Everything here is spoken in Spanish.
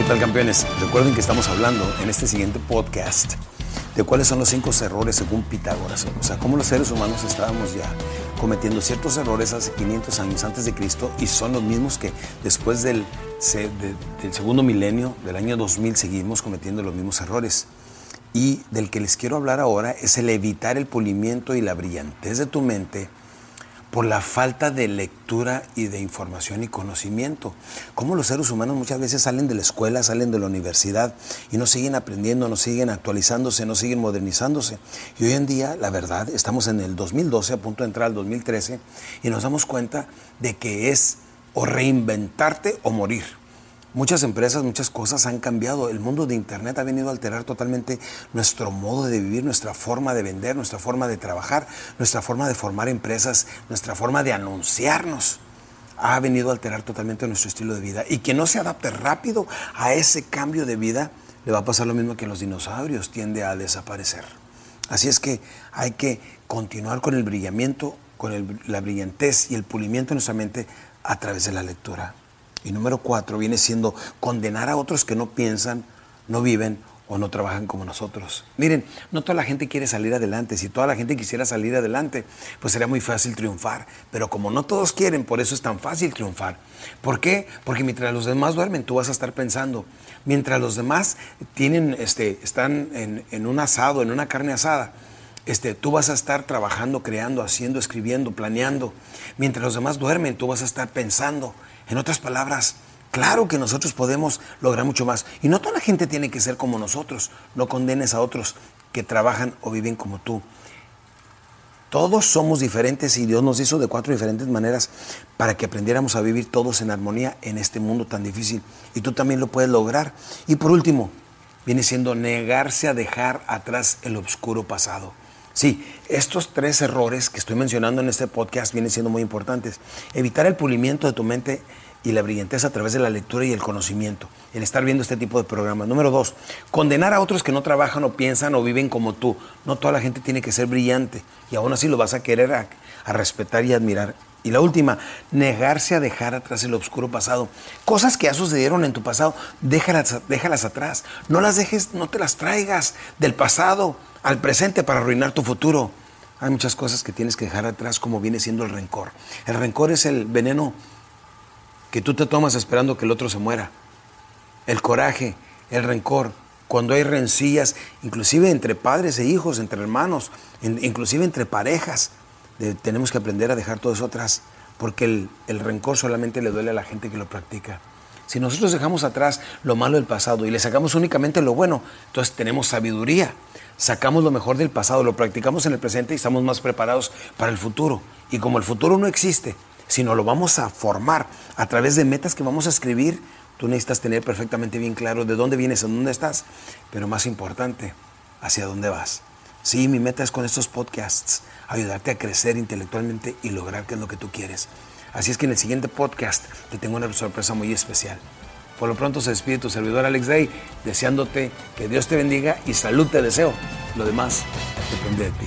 ¿qué tal campeones? Recuerden que estamos hablando en este siguiente podcast de cuáles son los cinco errores según Pitágoras. O sea, cómo los seres humanos estábamos ya cometiendo ciertos errores hace 500 años antes de Cristo y son los mismos que después del, del segundo milenio, del año 2000, seguimos cometiendo los mismos errores. Y del que les quiero hablar ahora es el evitar el pulimiento y la brillantez de tu mente por la falta de lectura y de información y conocimiento. Como los seres humanos muchas veces salen de la escuela, salen de la universidad y no siguen aprendiendo, no siguen actualizándose, no siguen modernizándose. Y hoy en día, la verdad, estamos en el 2012, a punto de entrar al 2013, y nos damos cuenta de que es o reinventarte o morir. Muchas empresas, muchas cosas han cambiado. El mundo de Internet ha venido a alterar totalmente nuestro modo de vivir, nuestra forma de vender, nuestra forma de trabajar, nuestra forma de formar empresas, nuestra forma de anunciarnos. Ha venido a alterar totalmente nuestro estilo de vida. Y quien no se adapte rápido a ese cambio de vida, le va a pasar lo mismo que a los dinosaurios, tiende a desaparecer. Así es que hay que continuar con el brillamiento, con el- la brillantez y el pulimiento en nuestra mente a través de la lectura. Y número cuatro viene siendo condenar a otros que no piensan, no viven o no trabajan como nosotros. Miren, no toda la gente quiere salir adelante. Si toda la gente quisiera salir adelante, pues sería muy fácil triunfar. Pero como no todos quieren, por eso es tan fácil triunfar. ¿Por qué? Porque mientras los demás duermen, tú vas a estar pensando. Mientras los demás tienen, este, están en, un asado, en una carne asada, este, tú vas a estar trabajando, creando, haciendo, escribiendo, planeando. Mientras los demás duermen, tú vas a estar pensando. En otras palabras, claro que nosotros podemos lograr mucho más. Y no toda la gente tiene que ser como nosotros. No condenes a otros que trabajan o viven como tú. Todos somos diferentes y Dios nos hizo de cuatro diferentes maneras para que aprendiéramos a vivir todos en armonía en este mundo tan difícil. Y tú también lo puedes lograr. Y por último, viene siendo negarse a dejar atrás el oscuro pasado. Sí, estos tres errores que estoy mencionando en este podcast vienen siendo muy importantes. Evitar el pulimiento de tu mente y la brillantez a través de la lectura y el conocimiento, el estar viendo este tipo de programas. Número dos, condenar a otros que no trabajan o piensan o viven como tú. No toda la gente tiene que ser brillante y aún así lo vas a querer a, a respetar y admirar. Y la última, negarse a dejar atrás el oscuro pasado. Cosas que ya sucedieron en tu pasado, déjalas, déjalas atrás. No las dejes, no te las traigas del pasado al presente para arruinar tu futuro. Hay muchas cosas que tienes que dejar atrás como viene siendo el rencor. El rencor es el veneno que tú te tomas esperando que el otro se muera. El coraje, el rencor, cuando hay rencillas, inclusive entre padres e hijos, entre hermanos, in- inclusive entre parejas, tenemos que aprender a dejar todo eso atrás, porque el, el rencor solamente le duele a la gente que lo practica. Si nosotros dejamos atrás lo malo del pasado y le sacamos únicamente lo bueno, entonces tenemos sabiduría. Sacamos lo mejor del pasado, lo practicamos en el presente y estamos más preparados para el futuro. Y como el futuro no existe, sino lo vamos a formar a través de metas que vamos a escribir Tú necesitas tener perfectamente bien claro de dónde vienes, en dónde estás, pero más importante, hacia dónde vas. Sí, mi meta es con estos podcasts ayudarte a crecer intelectualmente y lograr qué es lo que tú quieres. Así es que en el siguiente podcast te tengo una sorpresa muy especial. Por lo pronto se despide tu servidor Alex Day, deseándote que Dios te bendiga y salud te deseo. Lo demás depende de ti.